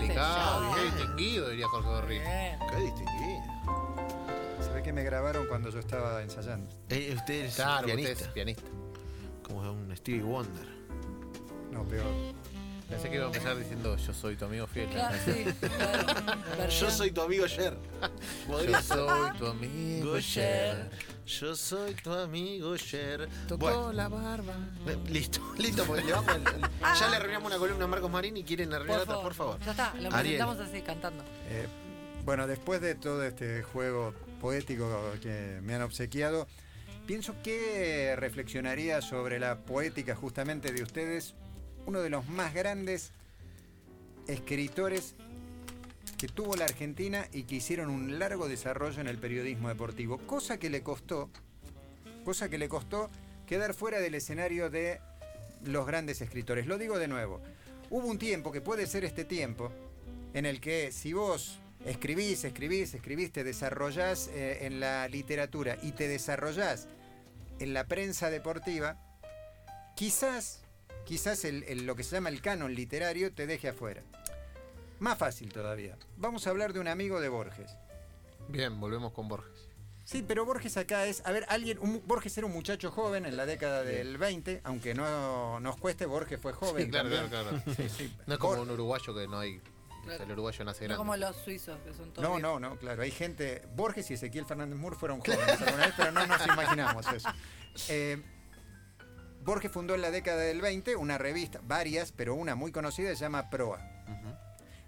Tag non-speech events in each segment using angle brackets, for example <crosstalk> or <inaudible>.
delicado, Ya. qué distinguido, diría Jorge. Bien. Qué distinguido. Se ve que me grabaron cuando yo estaba ensayando. Eh, usted es Claro, pianista. usted es pianista. Como un Stevie Wonder. No, peor. Pensé que iba a empezar diciendo yo soy tu amigo fiel. Claro, sí. <laughs> claro. Yo soy tu amigo Cher. Yo soy tu amigo Cher. Yo soy tu amigo Cher. Tocó Bueno, la barba. eh, listo, <laughs> listo, porque le vamos al- al- ya le arruinamos una columna a Marcos Marín y quieren arruinar otra, por favor. Ya está, lo Ariel. presentamos así, cantando. Eh, bueno, después de todo este juego poético que me han obsequiado, pienso que reflexionaría sobre la poética justamente de ustedes, uno de los más grandes escritores que tuvo la Argentina y que hicieron un largo desarrollo en el periodismo deportivo, cosa que le costó, cosa que le costó quedar fuera del escenario de los grandes escritores. Lo digo de nuevo, hubo un tiempo que puede ser este tiempo en el que si vos escribís, escribís, escribís, te desarrollás eh, en la literatura y te desarrollás en la prensa deportiva, quizás, quizás el- el- lo que se llama el canon literario te deje afuera. Más fácil todavía. Vamos a hablar de un amigo de Borges. Bien, volvemos con Borges. Sí, pero Borges acá es, a ver, alguien, un- Borges era un muchacho joven en la década del 20, aunque no nos cueste, Borges fue joven. Sí, claro, también. claro, claro. Sí, sí. No es como Bor- un uruguayo que no hay. Claro. El uruguayo nace No grande. como los suizos, que son todos. No, viejos. no, no, claro. Hay gente. Borges y Ezequiel Fernández Moore fueron jóvenes alguna vez, pero no nos imaginamos eso. <laughs> Eh, Borges fundó en la década del 20 una revista, varias, pero una muy conocida se llama Proa.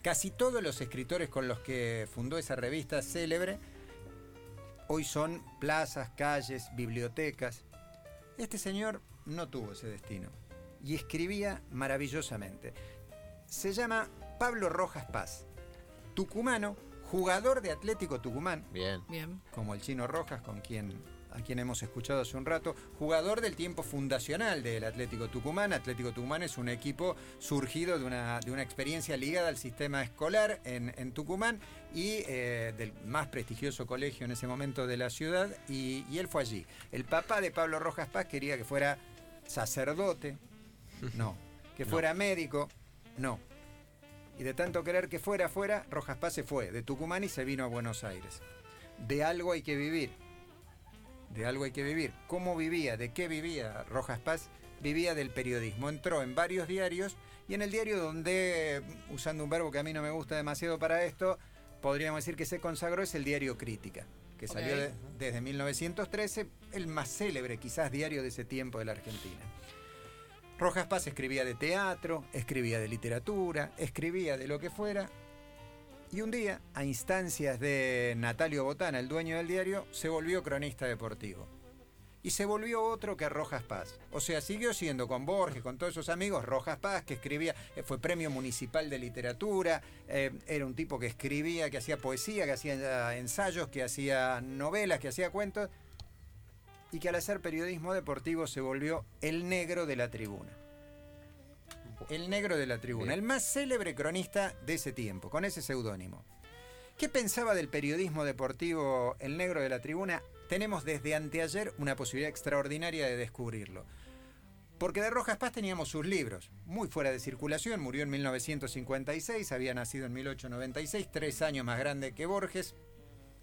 Casi todos los escritores con los que fundó esa revista célebre hoy son plazas, calles, bibliotecas. Este señor no tuvo ese destino y escribía maravillosamente. Se llama Pablo Rojas Paz, tucumano, jugador de Atlético Tucumán, Bien. Bien. como el chino Rojas, con quien, a quien hemos escuchado hace un rato, jugador del tiempo fundacional del Atlético Tucumán. Atlético Tucumán es un equipo surgido de una, de una experiencia ligada al sistema escolar en, en Tucumán y eh, del más prestigioso colegio en ese momento de la ciudad, y, y él fue allí. El papá de Pablo Rojas Paz quería que fuera sacerdote, no. <laughs> Que No. fuera médico, no. Y de tanto querer que fuera fuera, Rojas Paz se fue de Tucumán y se vino a Buenos Aires. De algo hay que vivir. De algo hay que vivir. ¿Cómo vivía? ¿De qué vivía Rojas Paz? Vivía del periodismo. Entró en varios diarios y en el diario donde, usando un verbo que a mí no me gusta demasiado para esto, podríamos decir que se consagró es el diario Crítica, que salió de- desde 1913, el más célebre quizás diario de ese tiempo de la Argentina. Rojas Paz escribía de teatro, escribía de literatura, escribía de lo que fuera. Y un día, a instancias de Natalio Botana, el dueño del diario, se volvió cronista deportivo. Y se volvió otro que Rojas Paz. O sea, siguió siendo con Borges, con todos esos amigos, Rojas Paz, que escribía, eh, fue premio municipal de literatura, eh, era un tipo que escribía, que hacía poesía, que hacía ensayos, que hacía novelas, que hacía cuentos, y que al hacer periodismo deportivo se volvió el negro de la tribuna. El negro de la tribuna, Bien. el más célebre cronista de ese tiempo, con ese seudónimo. ¿Qué pensaba del periodismo deportivo el negro de la tribuna? Tenemos desde anteayer una posibilidad extraordinaria de descubrirlo. Porque de Rojas Paz teníamos sus libros, muy fuera de circulación, murió en 1956, había nacido en 1896, tres años más grande que Borges,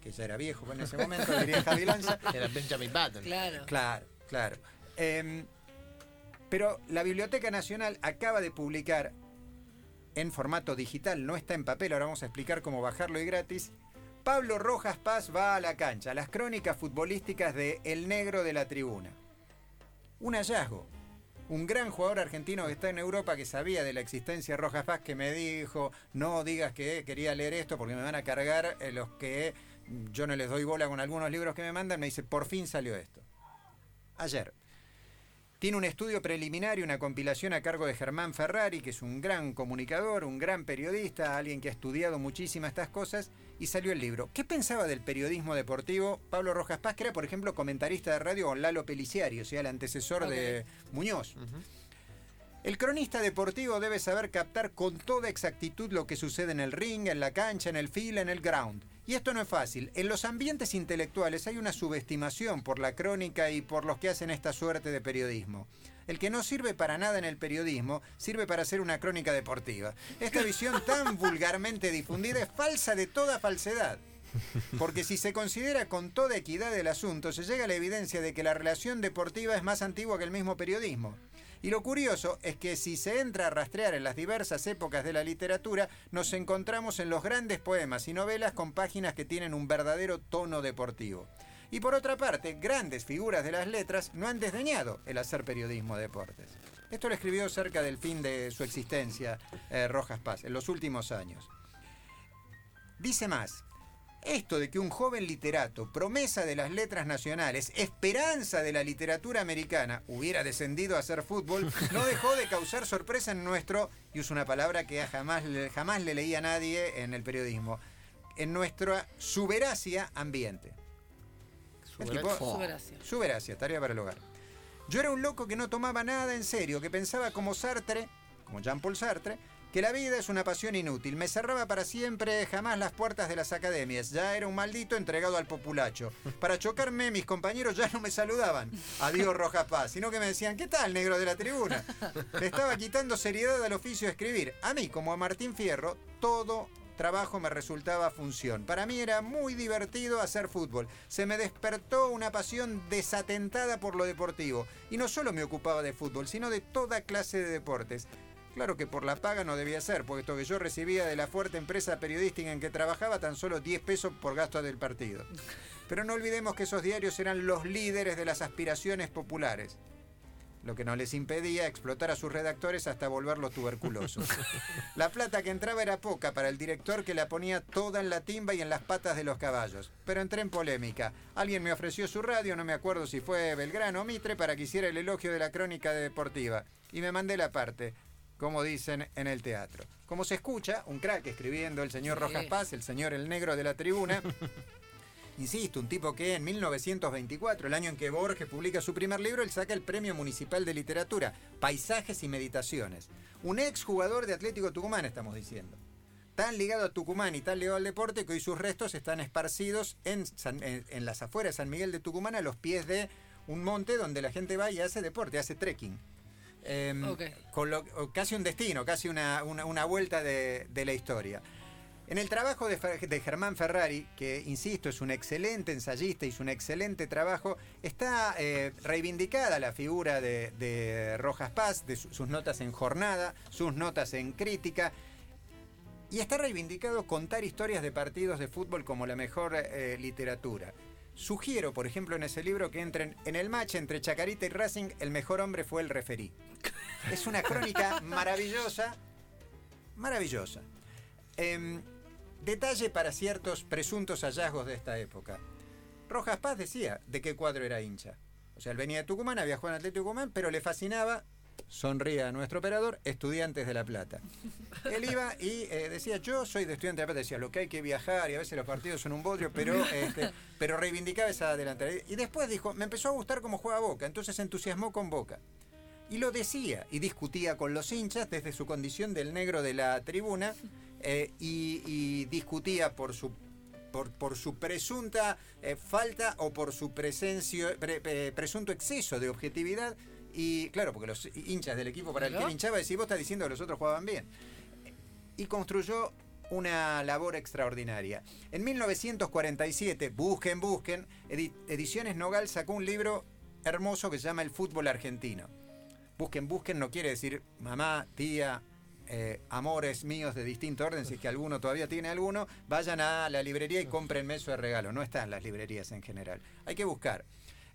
que ya era viejo en ese momento, diría Javi Lanza. <laughs> Era Benjamin Button. Claro. Claro, claro. Em, pero la Biblioteca Nacional acaba de publicar en formato digital, no está en papel, ahora vamos a explicar cómo bajarlo y gratis. Pablo Rojas Paz va a la cancha, las crónicas futbolísticas de El Negro de la Tribuna. Un hallazgo. Un gran jugador argentino que está en Europa que sabía de la existencia de Rojas Paz que me dijo, no digas que quería leer esto porque me van a cargar eh, los que yo no les doy bola con algunos libros que me mandan, me dice, por fin salió esto. Ayer. Tiene un estudio preliminar y una compilación a cargo de Germán Ferrari, que es un gran comunicador, un gran periodista, alguien que ha estudiado muchísimas estas cosas, y salió el libro. ¿Qué pensaba del periodismo deportivo Pablo Rojas Paz, que era, por ejemplo, comentarista de radio con Lalo Peliciari, o sea, el antecesor de Muñoz? El cronista deportivo debe saber captar con toda exactitud lo que sucede en el ring, en la cancha, en el field, en el ground. Y esto no es fácil. En los ambientes intelectuales hay una subestimación por la crónica y por los que hacen esta suerte de periodismo. El que no sirve para nada en el periodismo, sirve para hacer una crónica deportiva. Esta visión tan <laughs> vulgarmente difundida es falsa de toda falsedad. Porque si se considera con toda equidad el asunto, se llega a la evidencia de que la relación deportiva es más antigua que el mismo periodismo. Y lo curioso es que si se entra a rastrear en las diversas épocas de la literatura, nos encontramos en los grandes poemas y novelas con páginas que tienen un verdadero tono deportivo. Y por otra parte, grandes figuras de las letras no han desdeñado el hacer periodismo de deportes. Esto lo escribió cerca del fin de su existencia eh, Rojas Paz, en los últimos años. Dice más, esto de que un joven literato, promesa de las letras nacionales, esperanza de la literatura americana, hubiera descendido a hacer fútbol, <laughs> no dejó de causar sorpresa en nuestro, y uso una palabra que jamás, jamás le leí a nadie en el periodismo, en nuestra suberacia ambiente. Tipo- Suberacia. Suberacia, tarea para el hogar. Yo era un loco que no tomaba nada en serio, que pensaba como Sartre, como Jean-Paul Sartre, que la vida es una pasión inútil. Me cerraba para siempre jamás las puertas de las academias. Ya era un maldito entregado al populacho. Para chocarme, mis compañeros ya no me saludaban. Adiós, Rojas Paz. Sino que me decían, ¿qué tal, negro de la tribuna? Le estaba quitando seriedad al oficio de escribir. A mí, como a Martín Fierro, todo trabajo me resultaba función. Para mí era muy divertido hacer fútbol. Se me despertó una pasión desatentada por lo deportivo. Y no solo me ocupaba de fútbol, sino de toda clase de deportes. Claro que por la paga no debía ser, puesto que yo recibía de la fuerte empresa periodística en que trabajaba tan solo 10 pesos por gasto del partido. Pero no olvidemos que esos diarios eran los líderes de las aspiraciones populares, lo que no les impedía explotar a sus redactores hasta volverlos tuberculosos. La plata que entraba era poca para el director que la ponía toda en la timba y en las patas de los caballos. Pero entré en polémica. Alguien me ofreció su radio, no me acuerdo si fue Belgrano o Mitre, para que hiciera el elogio de la crónica deportiva. Y me mandé la parte como dicen en el teatro. Como se escucha, un crack escribiendo el señor Sí. Rojas Paz, el señor el negro de la tribuna. <laughs> Insisto, un tipo que en 1924, el año en que Borges publica su primer libro, él saca el Premio Municipal de Literatura, Paisajes y Meditaciones. Un ex jugador de Atlético Tucumán, estamos diciendo. Tan ligado a Tucumán y tan ligado al deporte que hoy sus restos están esparcidos en, San- en- en las afueras de San Miguel de Tucumán, a los pies de un monte donde la gente va y hace deporte, hace trekking. Em, con lo- casi un destino, casi una, una- una vuelta de, de la historia. En el trabajo de, Germán Ferrari, que insisto es un excelente ensayista, hizo un excelente trabajo, está eh, reivindicada la figura de, de Rojas Paz, de su- sus notas en jornada, sus notas en crítica, y está reivindicado contar historias de partidos de fútbol como la mejor eh, literatura. Sugiero, por ejemplo, en ese libro que entren en el match entre Chacarita y Racing, el mejor hombre fue el referí. Es una crónica <laughs> maravillosa, maravillosa. Em, detalle para ciertos presuntos hallazgos de esta época. Rojas Paz decía de qué cuadro era hincha. O sea, él venía de Tucumán, había jugado en Atlético Tucumán, pero le fascinaba, sonría a nuestro operador, Estudiantes de La Plata. Él iba y eh, decía, yo soy de Estudiantes de La Plata, decía, lo que hay que viajar y a veces los partidos son un bodrio, pero, <laughs> este, pero reivindicaba esa delantera. Y después dijo, me empezó a gustar cómo juega Boca, entonces se entusiasmó con Boca. Y lo decía y discutía con los hinchas desde su condición del negro de la tribuna eh, y, y discutía por su por, por su presunta eh, falta o por su presencio, pre- pre- presunto exceso de objetividad. Y claro, porque los hinchas del equipo para el que él hinchaba decían, vos estás diciendo que los otros jugaban bien. Y construyó una labor extraordinaria. En 1947, busquen, busquen, edi- Ediciones Nogal sacó un libro hermoso que se llama El fútbol argentino. Busquen, busquen no quiere decir mamá, tía, eh, amores míos de distinto orden, si es que alguno todavía tiene alguno, vayan a la librería y cómprenme eso de regalo. No está en las librerías en general. Hay que buscar.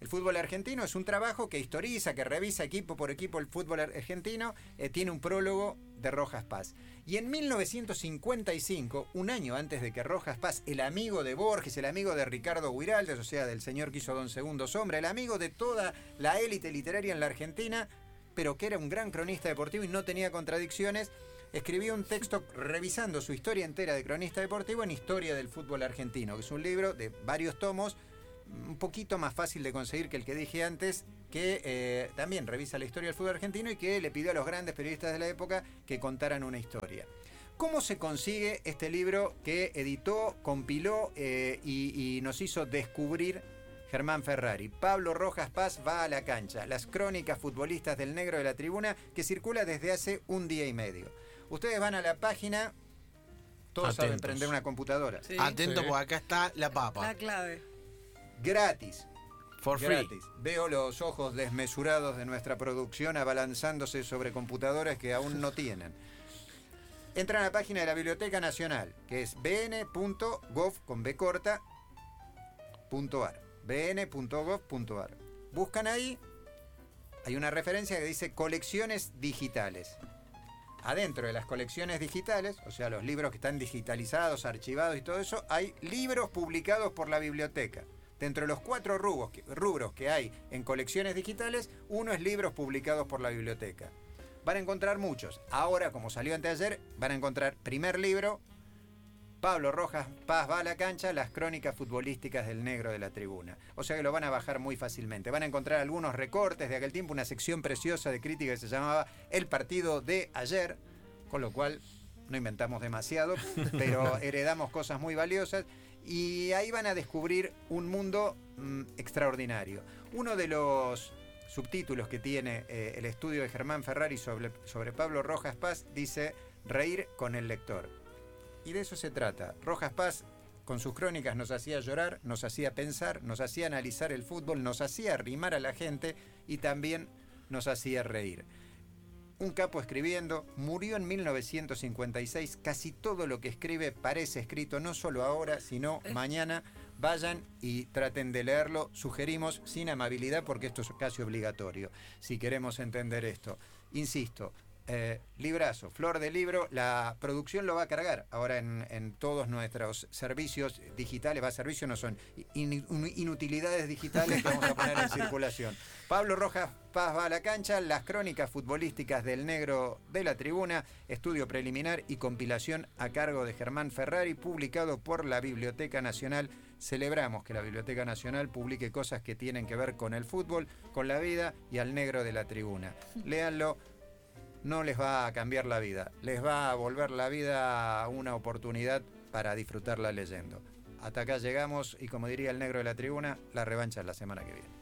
El fútbol argentino es un trabajo que historiza, que revisa equipo por equipo el fútbol ar- argentino. eh, tiene un prólogo de Rojas Paz. Y en 1955, un año antes de que Rojas Paz, el amigo de Borges, el amigo de Ricardo Guiraldes, o sea, del señor que hizo Don Segundo Sombra, el amigo de toda la élite literaria en la Argentina, pero que era un gran cronista deportivo y no tenía contradicciones, escribió un texto revisando su historia entera de cronista deportivo en Historia del Fútbol Argentino, que es un libro de varios tomos, un poquito más fácil de conseguir que el que dije antes, que eh, también revisa la historia del fútbol argentino y que le pidió a los grandes periodistas de la época que contaran una historia. ¿Cómo se consigue este libro que editó, compiló eh, y, y nos hizo descubrir Germán Ferrari. Pablo Rojas Paz va a la cancha. Las crónicas futbolistas del negro de la tribuna que circula desde hace un día y medio. Ustedes van a la página. Todos saben prender una computadora. Sí. Atento, Sí. porque acá está la papa. La clave. Gratis. For free. Gratis. Veo los ojos desmesurados de nuestra producción abalanzándose sobre computadores que aún no tienen. Entran a la página de la Biblioteca Nacional, que es bn.gov con b corta, punto ar. bn.gov.ar. Buscan ahí, hay una referencia que dice colecciones digitales. Adentro de las colecciones digitales, o sea, los libros que están digitalizados, archivados y todo eso, hay libros publicados por la biblioteca. Dentro de los cuatro rubros que, rubros que hay en colecciones digitales, uno es libros publicados por la biblioteca. Van a encontrar muchos. Ahora, como salió anteayer, van a encontrar primer libro, Pablo Rojas Paz va a la cancha, las crónicas futbolísticas del negro de la tribuna. O sea que lo van a bajar muy fácilmente. Van a encontrar algunos recortes de aquel tiempo, una sección preciosa de crítica que se llamaba El partido de ayer, con lo cual no inventamos demasiado, <laughs> pero heredamos cosas muy valiosas y ahí van a descubrir un mundo mm, extraordinario. Uno de los subtítulos que tiene eh, el estudio de Germán Ferrari sobre, sobre Pablo Rojas Paz dice Reír con el lector. Y de eso se trata. Rojas Paz con sus crónicas nos hacía llorar, nos hacía pensar, nos hacía analizar el fútbol, nos hacía rimar a la gente y también nos hacía reír. Un capo escribiendo, murió en 1956, casi todo lo que escribe parece escrito no solo ahora, sino mañana. Vayan y traten de leerlo, sugerimos sin amabilidad porque esto es casi obligatorio, si queremos entender esto. Insisto, eh, librazo, flor de libro, la producción lo va a cargar ahora en, en todos nuestros servicios digitales, va servicios no son in- in- inutilidades digitales que vamos a poner en <laughs> circulación. Pablo Rojas Paz va a la cancha, las crónicas futbolísticas del negro de la tribuna, estudio preliminar y compilación a cargo de Germán Ferrari, publicado por la Biblioteca Nacional. Celebramos que la Biblioteca Nacional publique cosas que tienen que ver con el fútbol, con la vida y al negro de la tribuna. <laughs> Léanlo, no les va a cambiar la vida, les va a volver la vida una oportunidad para disfrutarla leyendo. Hasta acá llegamos y como diría el negro de la tribuna, la revancha es la semana que viene.